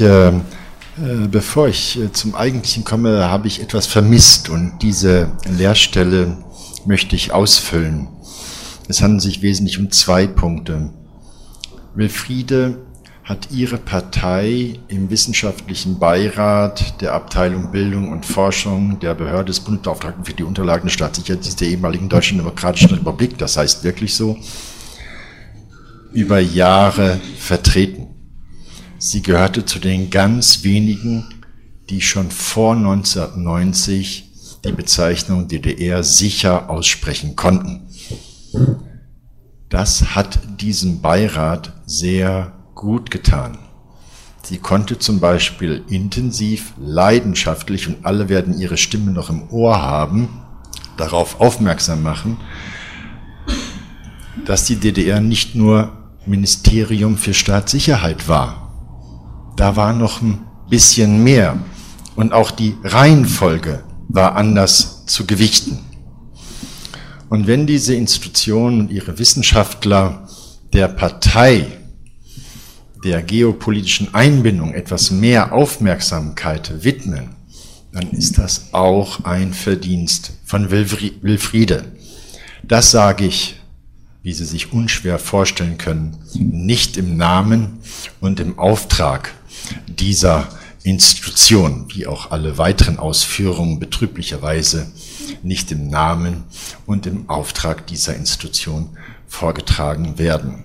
Äh, äh, bevor ich äh, zum Eigentlichen komme, habe ich etwas vermisst und diese Leerstelle möchte ich ausfüllen. Es handelt sich wesentlich um zwei Punkte. Wilfriede hat ihre Partei im wissenschaftlichen Beirat der Abteilung Bildung und Forschung der Behörde des Bundesbeauftragten für die Unterlagen der Staatssicherheit der ehemaligen Deutschen Demokratischen Republik, das heißt wirklich so, über Jahre vertreten. Sie gehörte zu den ganz wenigen, die schon vor 1990 die Bezeichnung DDR sicher aussprechen konnten. Das hat diesem Beirat sehr gut getan. Sie konnte zum Beispiel intensiv, leidenschaftlich, und alle werden ihre Stimme noch im Ohr haben, darauf aufmerksam machen, dass die DDR nicht nur Ministerium für Staatssicherheit war. Da war noch ein bisschen mehr. Und auch die Reihenfolge war anders zu gewichten. Und wenn diese Institutionen und ihre Wissenschaftler der Partei der geopolitischen Einbindung etwas mehr Aufmerksamkeit widmen, dann ist das auch ein Verdienst von Wilfriede. Das sage ich, wie Sie sich unschwer vorstellen können, nicht im Namen und im Auftrag dieser Institution, wie auch alle weiteren Ausführungen betrüblicherweise nicht im Namen und im Auftrag dieser Institution vorgetragen werden.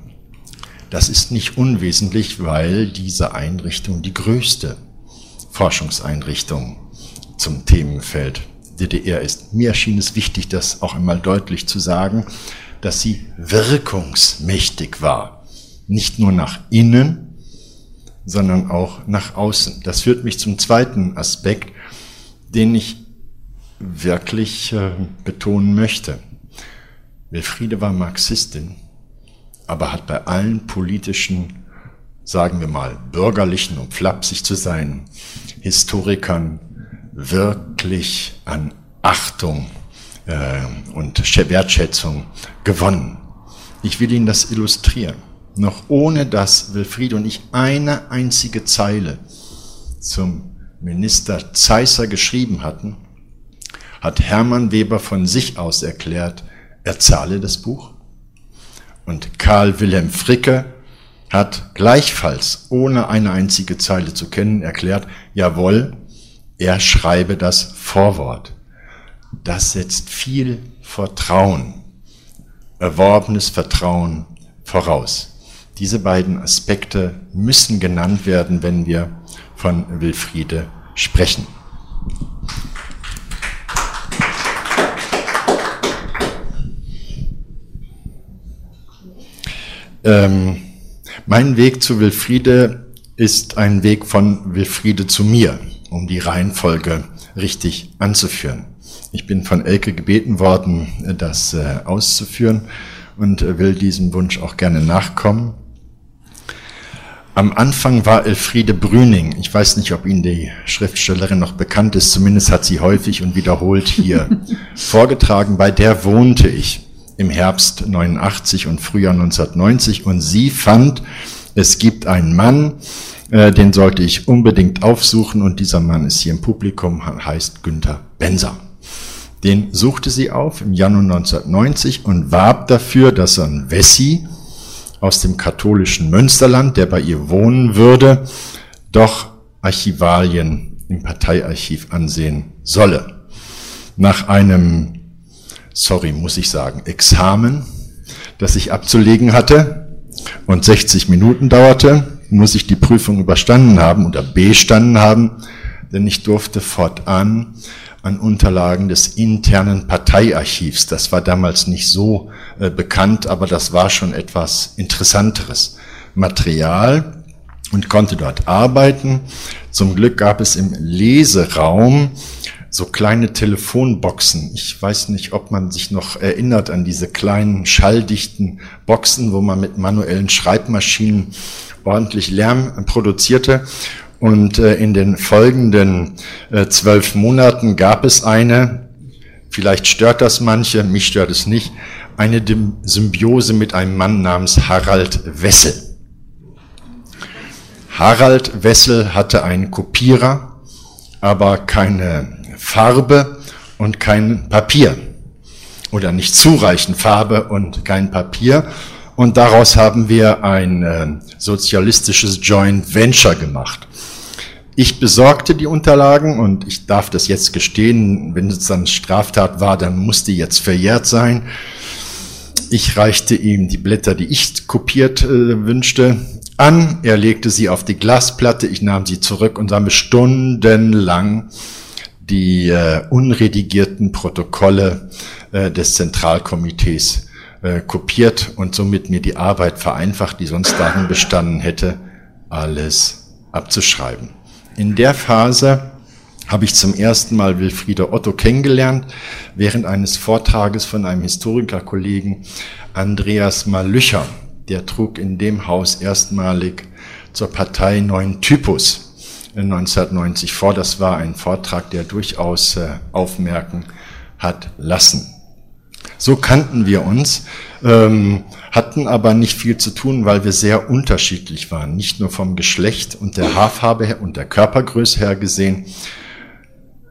Das ist nicht unwesentlich, weil diese Einrichtung die größte Forschungseinrichtung zum Themenfeld DDR ist. Mir erschien es wichtig, das auch einmal deutlich zu sagen, dass sie wirkungsmächtig war. Nicht nur nach innen, sondern auch nach außen. Das führt mich zum zweiten Aspekt, den ich wirklich äh, betonen möchte. Wilfriede war Marxistin aber hat bei allen politischen, sagen wir mal, bürgerlichen, um flapsig zu sein, Historikern wirklich an Achtung äh, und Wertschätzung gewonnen. Ich will Ihnen das illustrieren. Noch ohne dass Wilfried und ich eine einzige Zeile zum Minister Zeisser geschrieben hatten, hat Hermann Weber von sich aus erklärt, er zahle das Buch und Karl Wilhelm Fricke hat gleichfalls, ohne eine einzige Zeile zu kennen, erklärt, jawohl, er schreibe das Vorwort. Das setzt viel Vertrauen, erworbenes Vertrauen voraus. Diese beiden Aspekte müssen genannt werden, wenn wir von Wilfriede sprechen. Ähm, mein Weg zu Wilfriede ist ein Weg von Wilfriede zu mir, um die Reihenfolge richtig anzuführen. Ich bin von Elke gebeten worden, das äh, auszuführen und äh, will diesem Wunsch auch gerne nachkommen. Am Anfang war Elfriede Brüning. Ich weiß nicht, ob Ihnen die Schriftstellerin noch bekannt ist. Zumindest hat sie häufig und wiederholt hier vorgetragen. Bei der wohnte ich im Herbst 89 und Frühjahr 1990 und sie fand, es gibt einen Mann, äh, den sollte ich unbedingt aufsuchen und dieser Mann ist hier im Publikum, heißt Günther Benser. Den suchte sie auf im Januar 1990 und warb dafür, dass er ein Wessi aus dem katholischen Münsterland, der bei ihr wohnen würde, doch Archivalien im Parteiarchiv ansehen solle. Nach einem sorry, muss ich sagen, Examen, das ich abzulegen hatte und 60 Minuten dauerte, muss ich die Prüfung überstanden haben oder bestanden haben, denn ich durfte fortan an Unterlagen des internen Parteiarchivs, das war damals nicht so äh, bekannt, aber das war schon etwas interessanteres Material und konnte dort arbeiten. Zum Glück gab es im Leseraum so kleine Telefonboxen. Ich weiß nicht, ob man sich noch erinnert an diese kleinen schalldichten Boxen, wo man mit manuellen Schreibmaschinen ordentlich Lärm produzierte. Und äh, in den folgenden äh, zwölf Monaten gab es eine, vielleicht stört das manche, mich stört es nicht, eine Symbiose mit einem Mann namens Harald Wessel. Harald Wessel hatte einen Kopierer, aber keine Farbe und kein Papier. Oder nicht zureichend Farbe und kein Papier. Und daraus haben wir ein äh, sozialistisches Joint Venture gemacht. Ich besorgte die Unterlagen und ich darf das jetzt gestehen, wenn es dann Straftat war, dann musste jetzt verjährt sein. Ich reichte ihm die Blätter, die ich kopiert äh, wünschte, an. Er legte sie auf die Glasplatte, ich nahm sie zurück und sah mir stundenlang die äh, unredigierten Protokolle äh, des Zentralkomitees äh, kopiert und somit mir die Arbeit vereinfacht, die sonst darin bestanden hätte, alles abzuschreiben. In der Phase habe ich zum ersten Mal Wilfriede Otto kennengelernt, während eines Vortrages von einem Historikerkollegen Andreas Malücher. Der trug in dem Haus erstmalig zur Partei Neuen Typus 1990 vor. Das war ein Vortrag, der durchaus äh, aufmerken hat lassen. So kannten wir uns, ähm, hatten aber nicht viel zu tun, weil wir sehr unterschiedlich waren. Nicht nur vom Geschlecht und der Haarfarbe her und der Körpergröße her gesehen,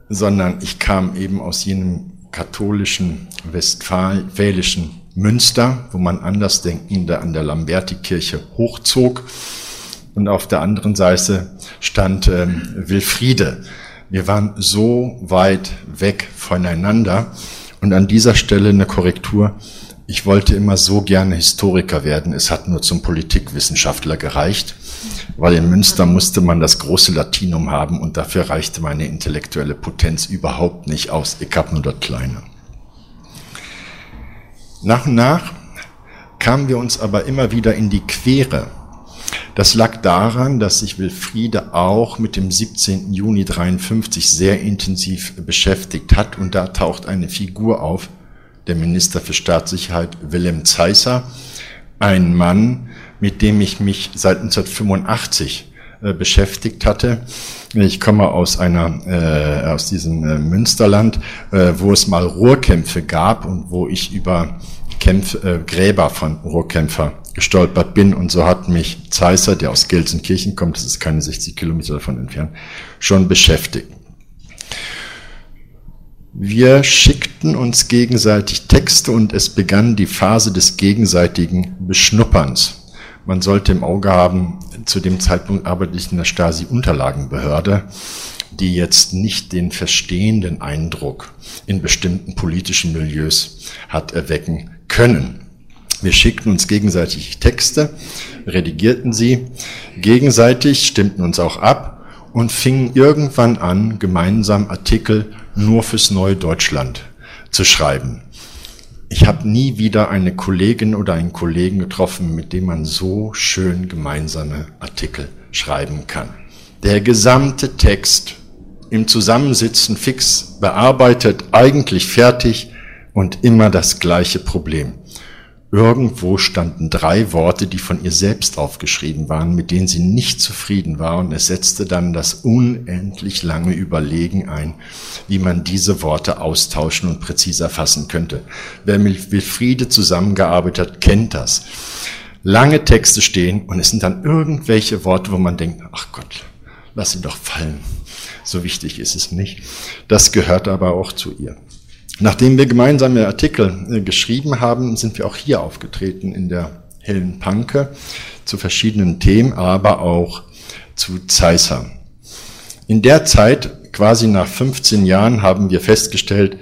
sondern ich kam eben aus jenem katholischen westfälischen Münster, wo man Andersdenkende an der Lamberti-Kirche hochzog. Und auf der anderen Seite stand ähm, Wilfriede. Wir waren so weit weg voneinander, und an dieser Stelle eine Korrektur. Ich wollte immer so gerne Historiker werden. Es hat nur zum Politikwissenschaftler gereicht, weil in Münster musste man das große Latinum haben und dafür reichte meine intellektuelle Potenz überhaupt nicht aus. Ich habe nur das Kleine. Nach und nach kamen wir uns aber immer wieder in die Quere. Das lag daran, dass sich Wilfriede auch mit dem 17. Juni 53 sehr intensiv beschäftigt hat und da taucht eine Figur auf, der Minister für Staatssicherheit Willem Zeisser, ein Mann, mit dem ich mich seit 1985 äh, beschäftigt hatte. Ich komme aus einer äh, aus diesem äh, Münsterland, äh, wo es mal Ruhrkämpfe gab und wo ich über Kämpf, äh, Gräber von Ruhrkämpfer gestolpert bin. Und so hat mich Zeisser, der aus Gelsenkirchen kommt, das ist keine 60 Kilometer davon entfernt, schon beschäftigt. Wir schickten uns gegenseitig Texte und es begann die Phase des gegenseitigen Beschnupperns. Man sollte im Auge haben, zu dem Zeitpunkt arbeite ich in der Stasi-Unterlagenbehörde, die jetzt nicht den verstehenden Eindruck in bestimmten politischen Milieus hat erwecken können. Wir schickten uns gegenseitig Texte, redigierten sie gegenseitig, stimmten uns auch ab und fingen irgendwann an, gemeinsam Artikel nur fürs Neue Deutschland zu schreiben. Ich habe nie wieder eine Kollegin oder einen Kollegen getroffen, mit dem man so schön gemeinsame Artikel schreiben kann. Der gesamte Text im Zusammensitzen fix bearbeitet, eigentlich fertig, und immer das gleiche Problem. Irgendwo standen drei Worte, die von ihr selbst aufgeschrieben waren, mit denen sie nicht zufrieden war, und es setzte dann das unendlich lange Überlegen ein, wie man diese Worte austauschen und präziser fassen könnte. Wer mit Wilfriede zusammengearbeitet hat, kennt das. Lange Texte stehen und es sind dann irgendwelche Worte, wo man denkt, ach Gott, lass ihn doch fallen. So wichtig ist es nicht. Das gehört aber auch zu ihr. Nachdem wir gemeinsame Artikel äh, geschrieben haben, sind wir auch hier aufgetreten in der Hellen Panke zu verschiedenen Themen, aber auch zu Zeisser. In der Zeit, quasi nach 15 Jahren, haben wir festgestellt,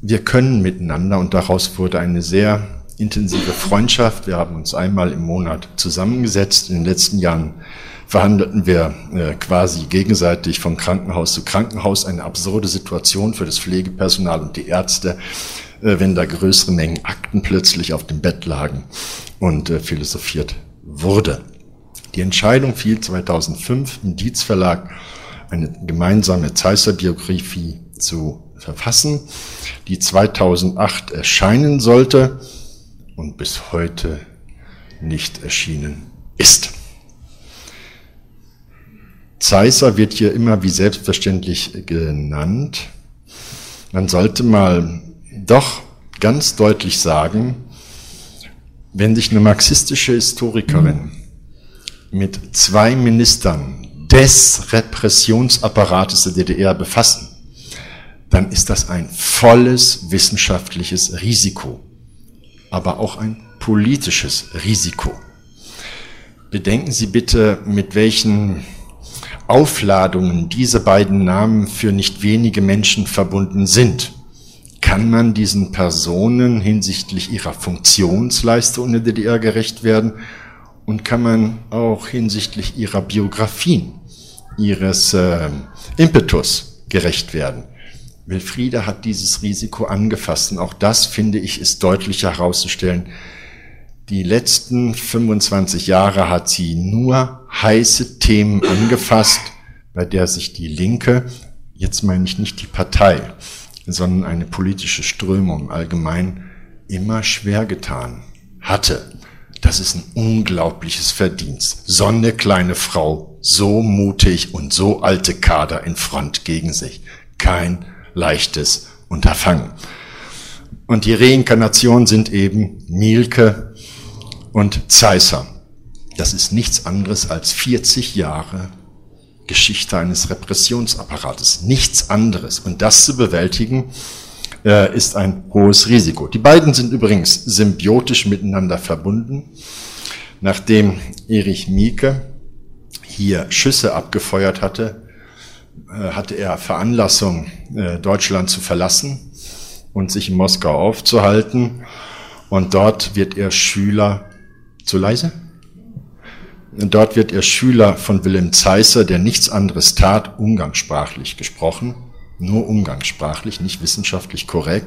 wir können miteinander und daraus wurde eine sehr intensive Freundschaft. Wir haben uns einmal im Monat zusammengesetzt. In den letzten Jahren verhandelten wir äh, quasi gegenseitig von Krankenhaus zu Krankenhaus eine absurde Situation für das Pflegepersonal und die Ärzte, äh, wenn da größere Mengen Akten plötzlich auf dem Bett lagen und äh, philosophiert wurde. Die Entscheidung fiel 2005 im Dietz Verlag, eine gemeinsame Zeisser-Biografie zu verfassen, die 2008 erscheinen sollte und bis heute nicht erschienen ist. Zeisser wird hier immer wie selbstverständlich genannt. Man sollte mal doch ganz deutlich sagen, wenn sich eine marxistische Historikerin mit zwei Ministern des Repressionsapparates der DDR befassen, dann ist das ein volles wissenschaftliches Risiko, aber auch ein politisches Risiko. Bedenken Sie bitte, mit welchen Aufladungen diese beiden Namen für nicht wenige Menschen verbunden sind. Kann man diesen Personen hinsichtlich ihrer Funktionsleistung in der DDR gerecht werden und kann man auch hinsichtlich ihrer Biografien, ihres äh, Impetus gerecht werden? Wilfriede hat dieses Risiko angefasst und auch das, finde ich, ist deutlich herauszustellen, die letzten 25 Jahre hat sie nur heiße Themen angefasst, bei der sich die Linke, jetzt meine ich nicht die Partei, sondern eine politische Strömung allgemein immer schwer getan hatte. Das ist ein unglaubliches Verdienst. So eine kleine Frau, so mutig und so alte Kader in Front gegen sich. Kein leichtes Unterfangen. Und die Reinkarnation sind eben Mielke, und Zeisser. Das ist nichts anderes als 40 Jahre Geschichte eines Repressionsapparates. Nichts anderes. Und das zu bewältigen, äh, ist ein hohes Risiko. Die beiden sind übrigens symbiotisch miteinander verbunden. Nachdem Erich Mieke hier Schüsse abgefeuert hatte, äh, hatte er Veranlassung, äh, Deutschland zu verlassen und sich in Moskau aufzuhalten. Und dort wird er Schüler zu leise? Dort wird er Schüler von Wilhelm Zeisser, der nichts anderes tat, umgangssprachlich gesprochen, nur umgangssprachlich, nicht wissenschaftlich korrekt,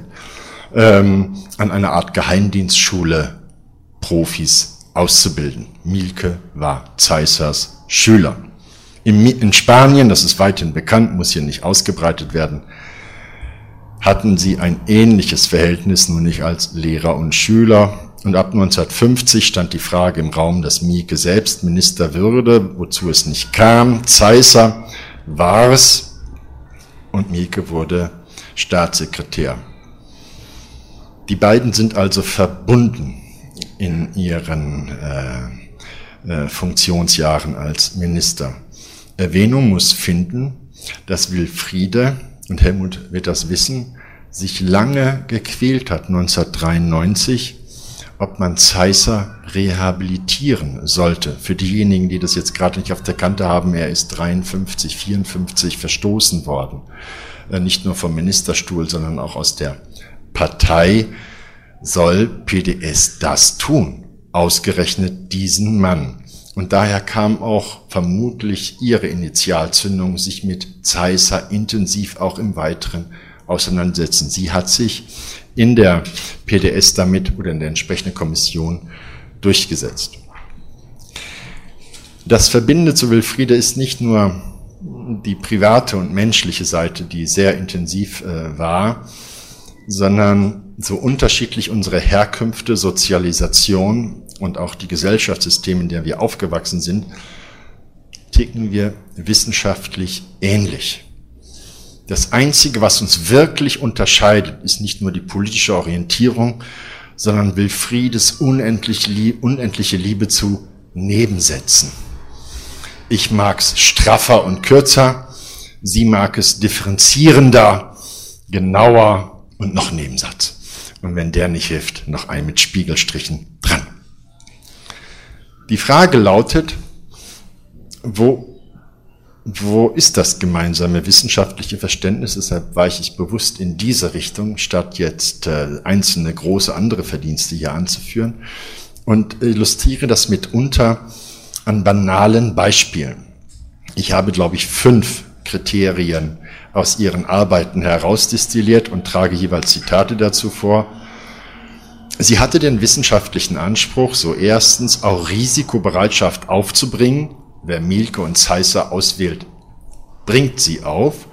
ähm, an einer Art Geheimdienstschule Profis auszubilden. Mielke war Zeissers Schüler. In Spanien, das ist weithin bekannt, muss hier nicht ausgebreitet werden, hatten sie ein ähnliches Verhältnis, nur nicht als Lehrer und Schüler. Und ab 1950 stand die Frage im Raum, dass Mieke selbst Minister würde, wozu es nicht kam. Zeisser war es und Mieke wurde Staatssekretär. Die beiden sind also verbunden in ihren äh, äh, Funktionsjahren als Minister. Erwähnung muss finden, dass Wilfriede, und Helmut wird das wissen, sich lange gequält hat 1993 ob man Zeisser rehabilitieren sollte. Für diejenigen, die das jetzt gerade nicht auf der Kante haben, er ist 53, 54 verstoßen worden. Äh, nicht nur vom Ministerstuhl, sondern auch aus der Partei soll PDS das tun. Ausgerechnet diesen Mann. Und daher kam auch vermutlich ihre Initialzündung, sich mit Zeisser intensiv auch im Weiteren auseinandersetzen. Sie hat sich in der PDS damit oder in der entsprechenden Kommission durchgesetzt. Das Verbindende zu Wilfriede ist nicht nur die private und menschliche Seite, die sehr intensiv äh, war, sondern so unterschiedlich unsere Herkünfte, Sozialisation und auch die Gesellschaftssysteme, in der wir aufgewachsen sind, ticken wir wissenschaftlich ähnlich. Das Einzige, was uns wirklich unterscheidet, ist nicht nur die politische Orientierung, sondern Wilfriedes unendlich, unendliche Liebe zu Nebensätzen. Ich mag's straffer und kürzer, sie mag es differenzierender, genauer und noch Nebensatz. Und wenn der nicht hilft, noch ein mit Spiegelstrichen dran. Die Frage lautet, wo wo ist das gemeinsame wissenschaftliche Verständnis? Deshalb weiche ich bewusst in diese Richtung, statt jetzt äh, einzelne große andere Verdienste hier anzuführen und illustriere das mitunter an banalen Beispielen. Ich habe, glaube ich, fünf Kriterien aus ihren Arbeiten herausdestilliert und trage jeweils Zitate dazu vor. Sie hatte den wissenschaftlichen Anspruch, so erstens auch Risikobereitschaft aufzubringen, wer Mielke und Zeisser auswählt, bringt sie auf,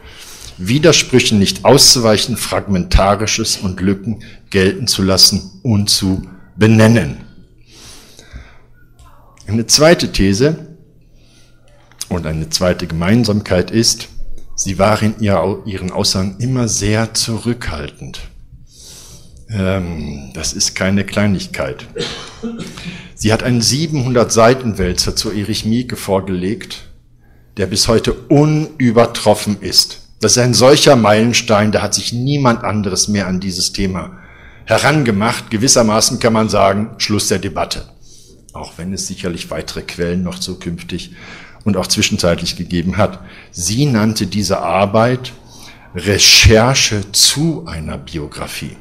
Widersprüchen nicht auszuweichen, Fragmentarisches und Lücken gelten zu lassen und zu benennen. Eine zweite These und eine zweite Gemeinsamkeit ist, sie war in ihren Aussagen immer sehr zurückhaltend. Ähm, das ist keine Kleinigkeit. Sie hat einen 700 Seiten Wälzer zu Erich Mieke vorgelegt, der bis heute unübertroffen ist. Das ist ein solcher Meilenstein, da hat sich niemand anderes mehr an dieses Thema herangemacht. Gewissermaßen kann man sagen, Schluss der Debatte. Auch wenn es sicherlich weitere Quellen noch zukünftig und auch zwischenzeitlich gegeben hat. Sie nannte diese Arbeit Recherche zu einer Biografie.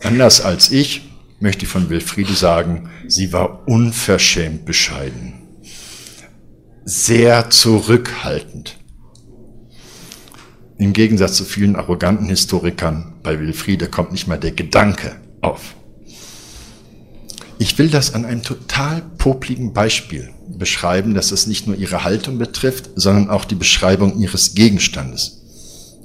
Anders als ich möchte ich von Wilfriede sagen, sie war unverschämt bescheiden, sehr zurückhaltend. Im Gegensatz zu vielen arroganten Historikern, bei Wilfriede kommt nicht mal der Gedanke auf. Ich will das an einem total popligen Beispiel beschreiben, dass es nicht nur ihre Haltung betrifft, sondern auch die Beschreibung ihres Gegenstandes.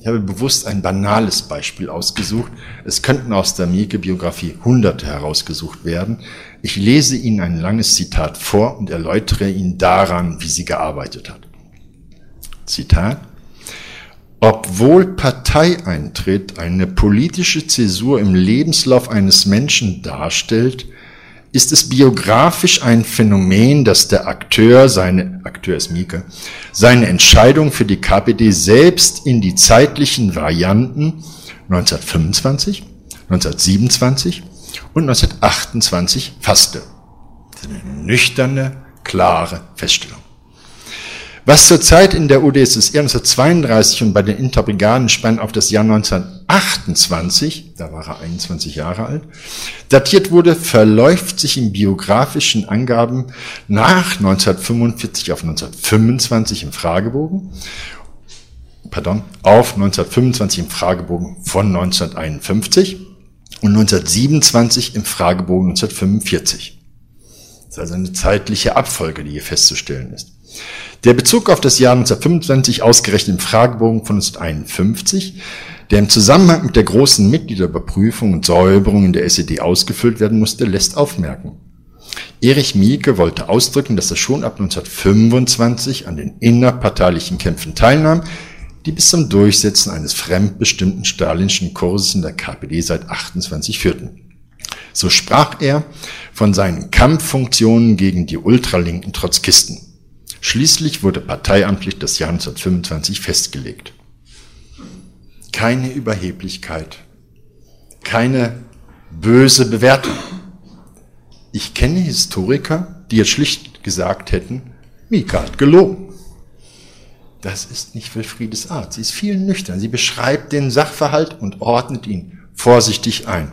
Ich habe bewusst ein banales Beispiel ausgesucht. Es könnten aus der Mieke-Biografie Hunderte herausgesucht werden. Ich lese Ihnen ein langes Zitat vor und erläutere Ihnen daran, wie sie gearbeitet hat. Zitat. Obwohl Parteieintritt eine politische Zäsur im Lebenslauf eines Menschen darstellt, ist es biografisch ein Phänomen, dass der Akteur, seine, Akteur ist Mieke, seine Entscheidung für die KPD selbst in die zeitlichen Varianten 1925, 1927 und 1928 fasste. Eine nüchterne, klare Feststellung. Was zurzeit in der UdSSR 1932 und bei den Interbrigaden spannt auf das Jahr 1928, da war er 21 Jahre alt, datiert wurde, verläuft sich in biografischen Angaben nach 1945 auf 1925 im Fragebogen, pardon, auf 1925 im Fragebogen von 1951 und 1927 im Fragebogen 1945. Das ist also eine zeitliche Abfolge, die hier festzustellen ist. Der Bezug auf das Jahr 1925 ausgerechnet im Fragebogen von 1951, der im Zusammenhang mit der großen Mitgliederüberprüfung und Säuberung in der SED ausgefüllt werden musste, lässt aufmerken. Erich Mieke wollte ausdrücken, dass er schon ab 1925 an den innerparteilichen Kämpfen teilnahm, die bis zum Durchsetzen eines fremdbestimmten stalinschen Kurses in der KPD seit 28 führten. So sprach er von seinen Kampffunktionen gegen die ultralinken Trotzkisten. Schließlich wurde parteiamtlich das Jahr 1925 festgelegt. Keine Überheblichkeit, keine böse Bewertung. Ich kenne Historiker, die jetzt schlicht gesagt hätten, Mika hat gelogen. Das ist nicht Wilfriedes Art. Sie ist viel nüchtern. Sie beschreibt den Sachverhalt und ordnet ihn vorsichtig ein.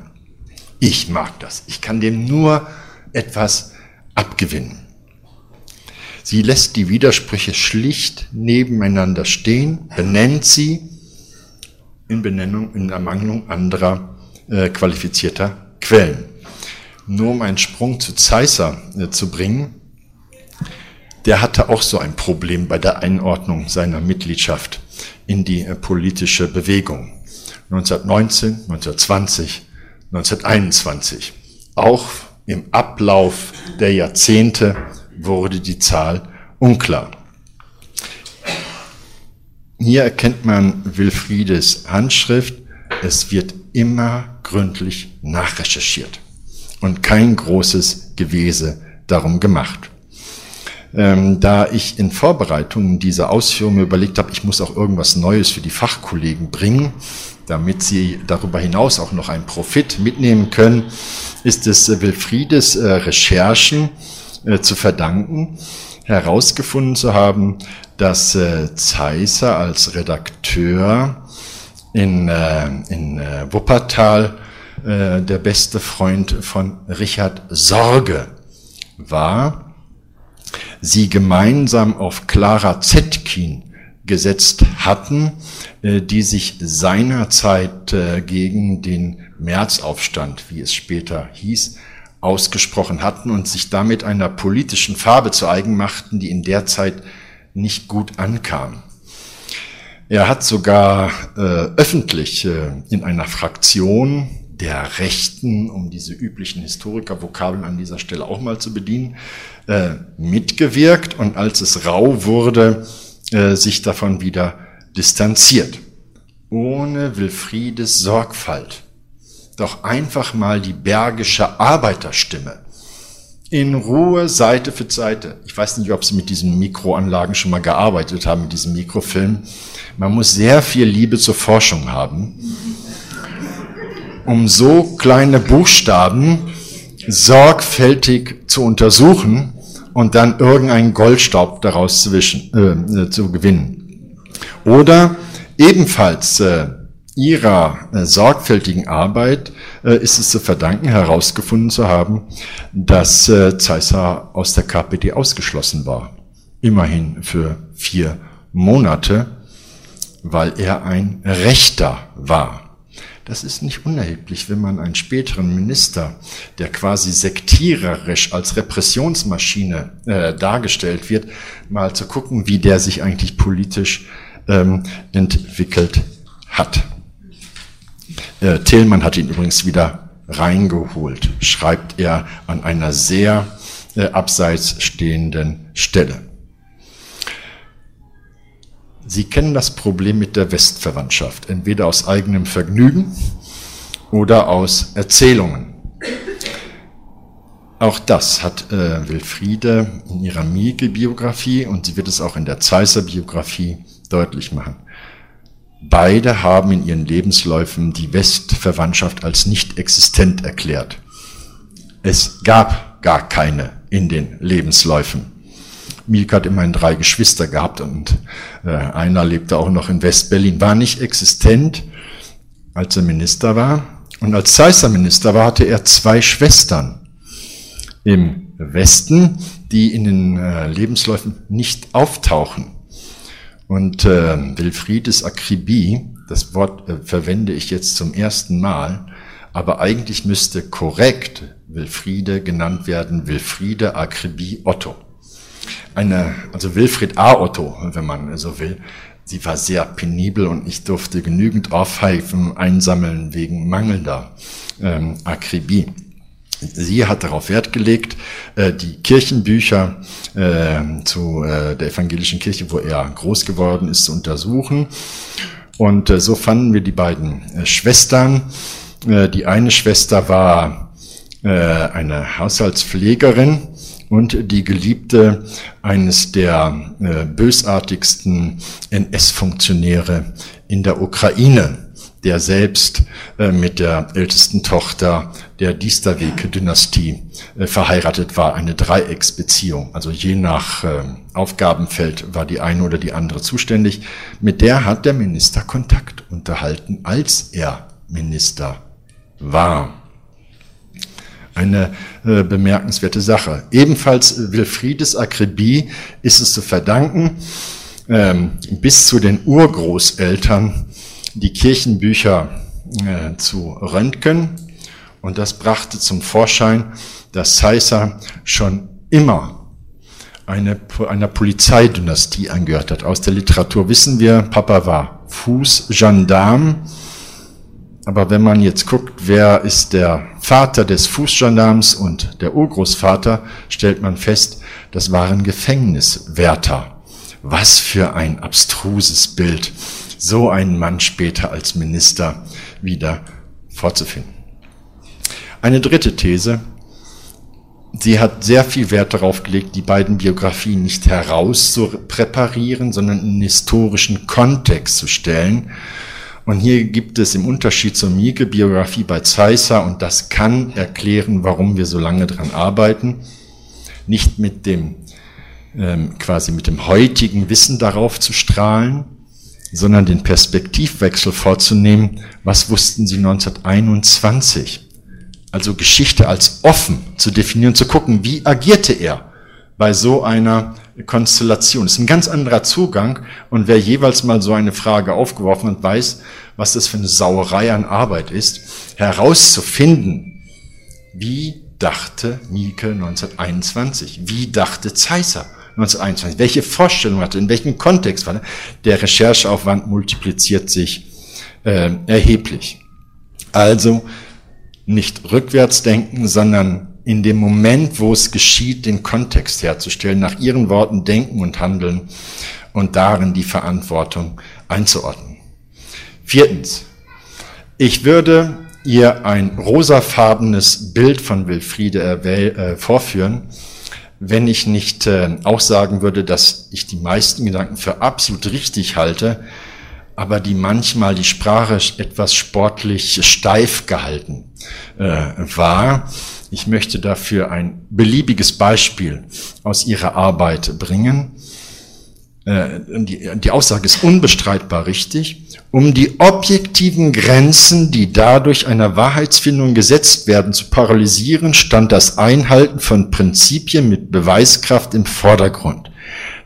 Ich mag das. Ich kann dem nur etwas abgewinnen. Sie lässt die Widersprüche schlicht nebeneinander stehen, benennt sie in Benennung, in Ermangelung anderer äh, qualifizierter Quellen. Nur um einen Sprung zu Zeisser äh, zu bringen, der hatte auch so ein Problem bei der Einordnung seiner Mitgliedschaft in die äh, politische Bewegung. 1919, 1920, 1921. Auch im Ablauf der Jahrzehnte wurde die Zahl unklar. Hier erkennt man Wilfriedes Handschrift. Es wird immer gründlich nachrecherchiert und kein großes Gewese darum gemacht. Ähm, da ich in Vorbereitung dieser Ausführungen überlegt habe, ich muss auch irgendwas Neues für die Fachkollegen bringen, damit sie darüber hinaus auch noch einen Profit mitnehmen können, ist es Wilfriedes äh, Recherchen äh, zu verdanken, herausgefunden zu haben, dass äh, Zeisser als Redakteur in, äh, in äh, Wuppertal äh, der beste Freund von Richard Sorge war, sie gemeinsam auf Clara Zetkin gesetzt hatten, äh, die sich seinerzeit äh, gegen den Märzaufstand, wie es später hieß, ausgesprochen hatten und sich damit einer politischen Farbe zu eigen machten, die in der Zeit nicht gut ankam. Er hat sogar äh, öffentlich äh, in einer Fraktion der Rechten, um diese üblichen Historikervokabeln an dieser Stelle auch mal zu bedienen, äh, mitgewirkt und als es rau wurde, äh, sich davon wieder distanziert. Ohne Wilfriedes Sorgfalt doch einfach mal die bergische Arbeiterstimme in Ruhe Seite für Seite. Ich weiß nicht, ob Sie mit diesen Mikroanlagen schon mal gearbeitet haben, mit diesem Mikrofilm. Man muss sehr viel Liebe zur Forschung haben, um so kleine Buchstaben sorgfältig zu untersuchen und dann irgendeinen Goldstaub daraus zu, wischen, äh, zu gewinnen. Oder ebenfalls äh, ihrer äh, sorgfältigen Arbeit äh, ist es zu verdanken, herausgefunden zu haben, dass äh, Zeissar aus der KPD ausgeschlossen war. Immerhin für vier Monate, weil er ein Rechter war. Das ist nicht unerheblich, wenn man einen späteren Minister, der quasi sektiererisch als Repressionsmaschine äh, dargestellt wird, mal zu gucken, wie der sich eigentlich politisch ähm, entwickelt hat. Äh, Tillmann hat ihn übrigens wieder reingeholt, schreibt er an einer sehr äh, abseits stehenden Stelle. Sie kennen das Problem mit der Westverwandtschaft, entweder aus eigenem Vergnügen oder aus Erzählungen. Auch das hat äh, Wilfriede in ihrer Mieke-Biografie und sie wird es auch in der Zeisser-Biografie deutlich machen. Beide haben in ihren Lebensläufen die Westverwandtschaft als nicht existent erklärt. Es gab gar keine in den Lebensläufen. Mielke hat immerhin drei Geschwister gehabt und äh, einer lebte auch noch in Westberlin, war nicht existent, als er Minister war. Und als Zeisser Minister war, hatte er zwei Schwestern im Westen, die in den äh, Lebensläufen nicht auftauchen. Und äh, Wilfriedes Akribie, das Wort äh, verwende ich jetzt zum ersten Mal, aber eigentlich müsste korrekt Wilfriede genannt werden, Wilfriede Akribie Otto. Eine, also Wilfried A. Otto, wenn man so will. Sie war sehr penibel und ich durfte genügend Aufheifen einsammeln wegen mangelnder ähm, Akribie. Sie hat darauf Wert gelegt, äh, die Kirchenbücher äh, zu äh, der evangelischen Kirche, wo er groß geworden ist, zu untersuchen. Und so fanden wir die beiden Schwestern. Die eine Schwester war eine Haushaltspflegerin und die Geliebte eines der bösartigsten NS-Funktionäre in der Ukraine der selbst äh, mit der ältesten Tochter der Diesterweg-Dynastie äh, verheiratet war, eine Dreiecksbeziehung. Also je nach äh, Aufgabenfeld war die eine oder die andere zuständig. Mit der hat der Minister Kontakt unterhalten, als er Minister war. Eine äh, bemerkenswerte Sache. Ebenfalls Wilfriedes Akribie ist es zu verdanken, ähm, bis zu den Urgroßeltern die Kirchenbücher äh, zu röntgen und das brachte zum Vorschein, dass Caesar schon immer eine, einer Polizeidynastie angehört hat. Aus der Literatur wissen wir, Papa war Fußgendarm, aber wenn man jetzt guckt, wer ist der Vater des Fußgendarms und der Urgroßvater, stellt man fest, das waren Gefängniswärter. Was für ein abstruses Bild so einen Mann später als Minister wieder vorzufinden. Eine dritte These. Sie hat sehr viel Wert darauf gelegt, die beiden Biografien nicht heraus zu präparieren, sondern in historischen Kontext zu stellen. Und hier gibt es im Unterschied zur Mieke-Biografie bei Zeisser, und das kann erklären, warum wir so lange dran arbeiten, nicht mit dem, ähm, quasi mit dem heutigen Wissen darauf zu strahlen, sondern den Perspektivwechsel vorzunehmen, was wussten sie 1921? Also Geschichte als offen zu definieren, zu gucken, wie agierte er bei so einer Konstellation. Das ist ein ganz anderer Zugang und wer jeweils mal so eine Frage aufgeworfen hat, weiß, was das für eine Sauerei an Arbeit ist, herauszufinden, wie dachte Mieke 1921, wie dachte Zeisser 1921. Welche Vorstellung hatte, in welchem Kontext war der? Rechercheaufwand multipliziert sich äh, erheblich. Also nicht rückwärts denken, sondern in dem Moment, wo es geschieht, den Kontext herzustellen, nach ihren Worten denken und handeln und darin die Verantwortung einzuordnen. Viertens. Ich würde ihr ein rosafarbenes Bild von Wilfriede äh, vorführen, wenn ich nicht äh, auch sagen würde, dass ich die meisten Gedanken für absolut richtig halte, aber die manchmal die Sprache etwas sportlich steif gehalten äh, war. Ich möchte dafür ein beliebiges Beispiel aus ihrer Arbeit bringen. Äh, die, die Aussage ist unbestreitbar richtig. Um die objektiven Grenzen, die dadurch einer Wahrheitsfindung gesetzt werden, zu paralysieren, stand das Einhalten von Prinzipien mit Beweiskraft im Vordergrund.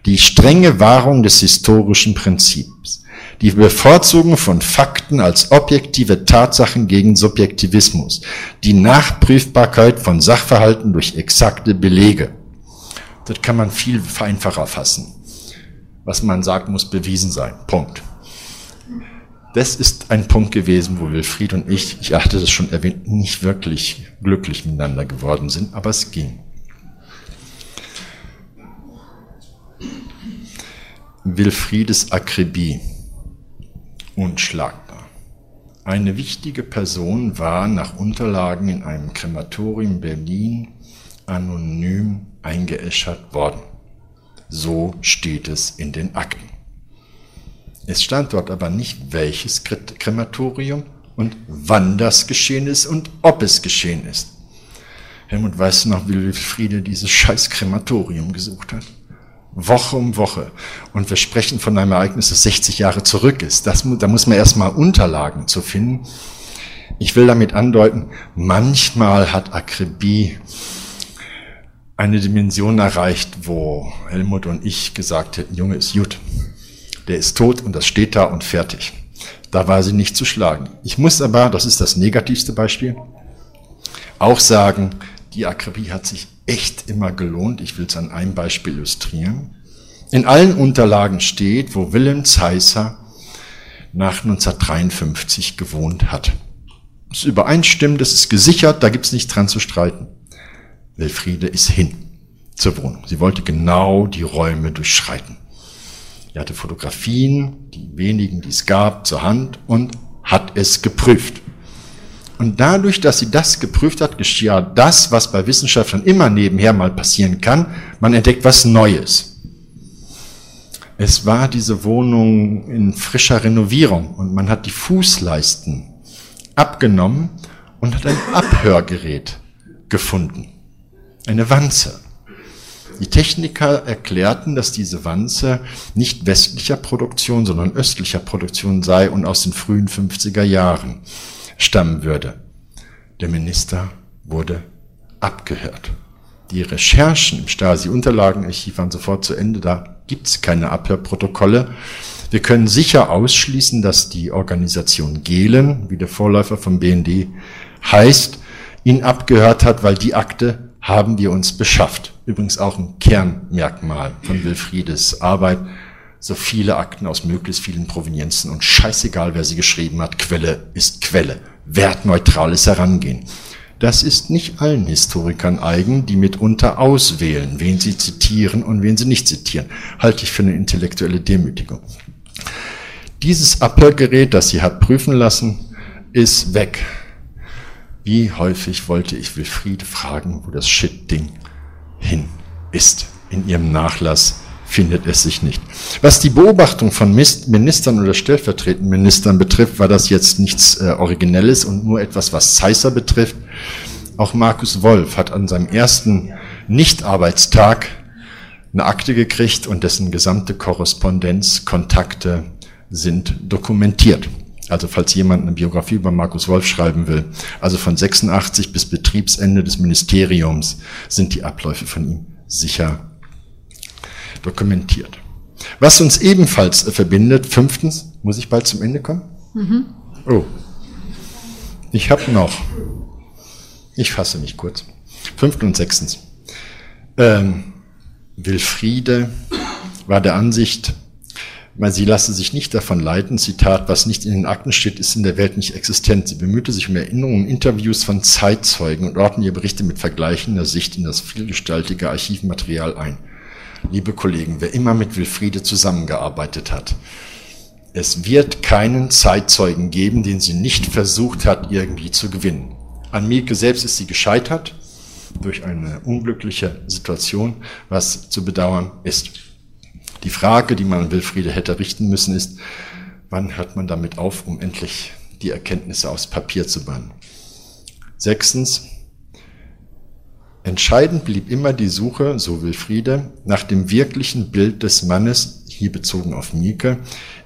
Die strenge Wahrung des historischen Prinzips. Die Bevorzugung von Fakten als objektive Tatsachen gegen Subjektivismus. Die Nachprüfbarkeit von Sachverhalten durch exakte Belege. Das kann man viel einfacher fassen. Was man sagt, muss bewiesen sein. Punkt. Das ist ein Punkt gewesen, wo Wilfried und ich, ich hatte das schon erwähnt, nicht wirklich glücklich miteinander geworden sind, aber es ging. Wilfriedes Akribie, unschlagbar. Eine wichtige Person war nach Unterlagen in einem Krematorium Berlin anonym eingeäschert worden. So steht es in den Akten. Es stand dort aber nicht, welches Krematorium und wann das geschehen ist und ob es geschehen ist. Helmut weiß noch, wie Wilfriede dieses scheiß Krematorium gesucht hat. Woche um Woche. Und wir sprechen von einem Ereignis, das 60 Jahre zurück ist. Das, da muss man erstmal Unterlagen zu finden. Ich will damit andeuten, manchmal hat Akribie eine Dimension erreicht, wo Helmut und ich gesagt hätten, Junge ist gut der ist tot und das steht da und fertig. Da war sie nicht zu schlagen. Ich muss aber, das ist das negativste Beispiel, auch sagen, die Akribie hat sich echt immer gelohnt. Ich will es an einem Beispiel illustrieren. In allen Unterlagen steht, wo Wilhelm Zeisser nach 1953 gewohnt hat. Das ist übereinstimmt, das ist gesichert, da gibt es nicht dran zu streiten. Wilfriede ist hin zur Wohnung. Sie wollte genau die Räume durchschreiten. Er hatte Fotografien, die wenigen, die es gab, zur Hand und hat es geprüft. Und dadurch, dass sie das geprüft hat, geschah das, was bei Wissenschaftlern immer nebenher mal passieren kann. Man entdeckt was Neues. Es war diese Wohnung in frischer Renovierung und man hat die Fußleisten abgenommen und hat ein Abhörgerät gefunden. Eine Wanze. Die Techniker erklärten, dass diese Wanze nicht westlicher Produktion, sondern östlicher Produktion sei und aus den frühen 50er Jahren stammen würde. Der Minister wurde abgehört. Die Recherchen im Stasi-Unterlagenarchiv waren sofort zu Ende. Da gibt es keine Abhörprotokolle. Wir können sicher ausschließen, dass die Organisation Gehlen, wie der Vorläufer vom BND heißt, ihn abgehört hat, weil die Akte haben wir uns beschafft. Übrigens auch ein Kernmerkmal von Wilfriedes Arbeit. So viele Akten aus möglichst vielen Provenienzen und scheißegal, wer sie geschrieben hat, Quelle ist Quelle. Wertneutrales Herangehen. Das ist nicht allen Historikern eigen, die mitunter auswählen, wen sie zitieren und wen sie nicht zitieren. Halte ich für eine intellektuelle Demütigung. Dieses Abhörgerät, das sie hat prüfen lassen, ist weg. Wie häufig wollte ich Wilfried fragen, wo das Shit-Ding hin ist. In ihrem Nachlass findet es sich nicht. Was die Beobachtung von Ministern oder stellvertretenden Ministern betrifft, war das jetzt nichts äh, Originelles und nur etwas, was Zeisser betrifft. Auch Markus Wolf hat an seinem ersten Nichtarbeitstag eine Akte gekriegt und dessen gesamte Korrespondenz, Kontakte sind dokumentiert. Also falls jemand eine Biografie über Markus Wolf schreiben will, also von 86 bis Betriebsende des Ministeriums sind die Abläufe von ihm sicher dokumentiert. Was uns ebenfalls verbindet, fünftens, muss ich bald zum Ende kommen? Mhm. Oh, ich habe noch, ich fasse mich kurz, fünftens und sechstens. Ähm, Wilfriede war der Ansicht, weil sie lasse sich nicht davon leiten, Zitat, was nicht in den Akten steht, ist in der Welt nicht existent. Sie bemühte sich um Erinnerungen und Interviews von Zeitzeugen und ordnete ihre Berichte mit vergleichender Sicht in das vielgestaltige Archivmaterial ein. Liebe Kollegen, wer immer mit Wilfriede zusammengearbeitet hat, Es wird keinen Zeitzeugen geben, den sie nicht versucht hat, irgendwie zu gewinnen. An Mieke selbst ist sie gescheitert durch eine unglückliche Situation, was zu bedauern ist. Die Frage, die man an Wilfriede hätte richten müssen, ist, wann hört man damit auf, um endlich die Erkenntnisse aufs Papier zu bannen? Sechstens, entscheidend blieb immer die Suche, so Wilfriede, nach dem wirklichen Bild des Mannes, hier bezogen auf Mieke,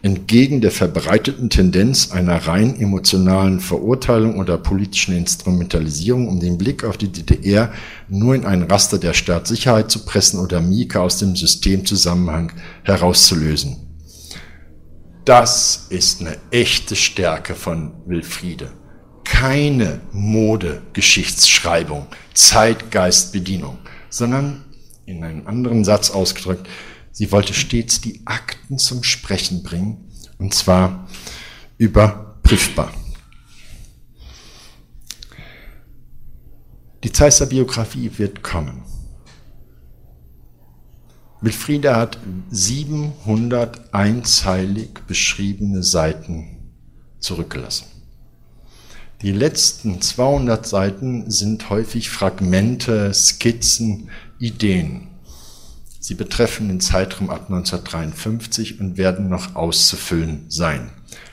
entgegen der verbreiteten Tendenz einer rein emotionalen Verurteilung oder politischen Instrumentalisierung, um den Blick auf die DDR nur in ein Raster der Staatssicherheit zu pressen oder Mieke aus dem Systemzusammenhang herauszulösen. Das ist eine echte Stärke von Wilfriede. Keine Mode-Geschichtsschreibung, Zeitgeistbedienung, sondern in einem anderen Satz ausgedrückt, Sie wollte stets die Akten zum Sprechen bringen, und zwar überprüfbar. Die Zeisser Biografie wird kommen. Wilfriede hat 700 einzeilig beschriebene Seiten zurückgelassen. Die letzten 200 Seiten sind häufig Fragmente, Skizzen, Ideen. Sie betreffen den Zeitraum ab 1953 und werden noch auszufüllen sein.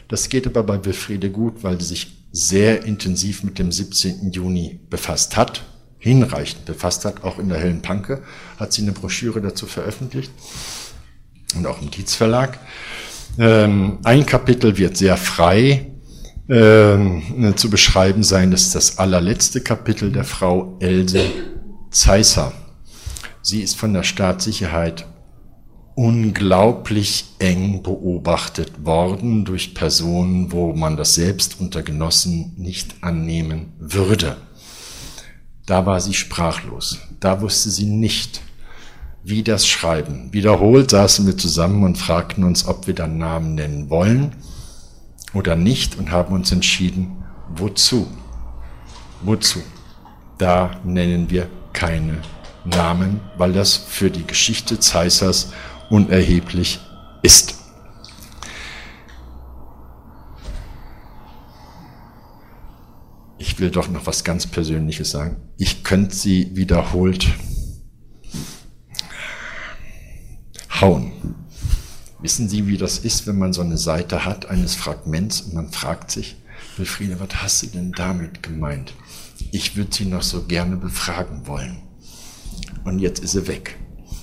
Das geht aber bei Wilfriede gut, weil sie sich sehr intensiv mit dem 17. Juni befasst hat, hinreichend befasst hat, auch in der Hellen Panke hat sie eine Broschüre dazu veröffentlicht und auch im Dietz Verlag. Ähm, ein Kapitel wird sehr frei ähm, zu beschreiben sein, das ist das allerletzte Kapitel der Frau Else Zeisser. Sie ist von der Staatssicherheit unglaublich eng beobachtet worden durch Personen, wo man das selbst unter Genossen nicht annehmen würde. Da war sie sprachlos. Da wusste sie nicht, wie das Schreiben. Wiederholt saßen wir zusammen und fragten uns, ob wir dann Namen nennen wollen oder nicht und haben uns entschieden, wozu? Wozu? Da nennen wir keine Namen, weil das für die Geschichte Zeissers unerheblich ist. Ich will doch noch was ganz Persönliches sagen. Ich könnte sie wiederholt hauen. Wissen Sie, wie das ist, wenn man so eine Seite hat eines Fragments und man fragt sich, Wilfriede, was hast du denn damit gemeint? Ich würde Sie noch so gerne befragen wollen und jetzt ist sie weg.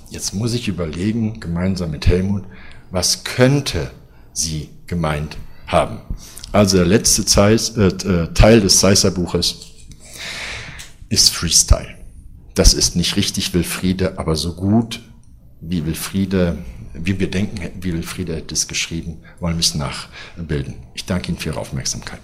Jetzt muss ich überlegen, gemeinsam mit Helmut, was könnte sie gemeint haben. Also der letzte Zeiss, äh, äh Teil des Seisser Buches ist Freestyle. Das ist nicht richtig Wilfriede, aber so gut wie Wilfriede, wie wir denken, wie Wilfriede hätte es geschrieben, wollen wir es nachbilden. Ich danke Ihnen für Ihre Aufmerksamkeit.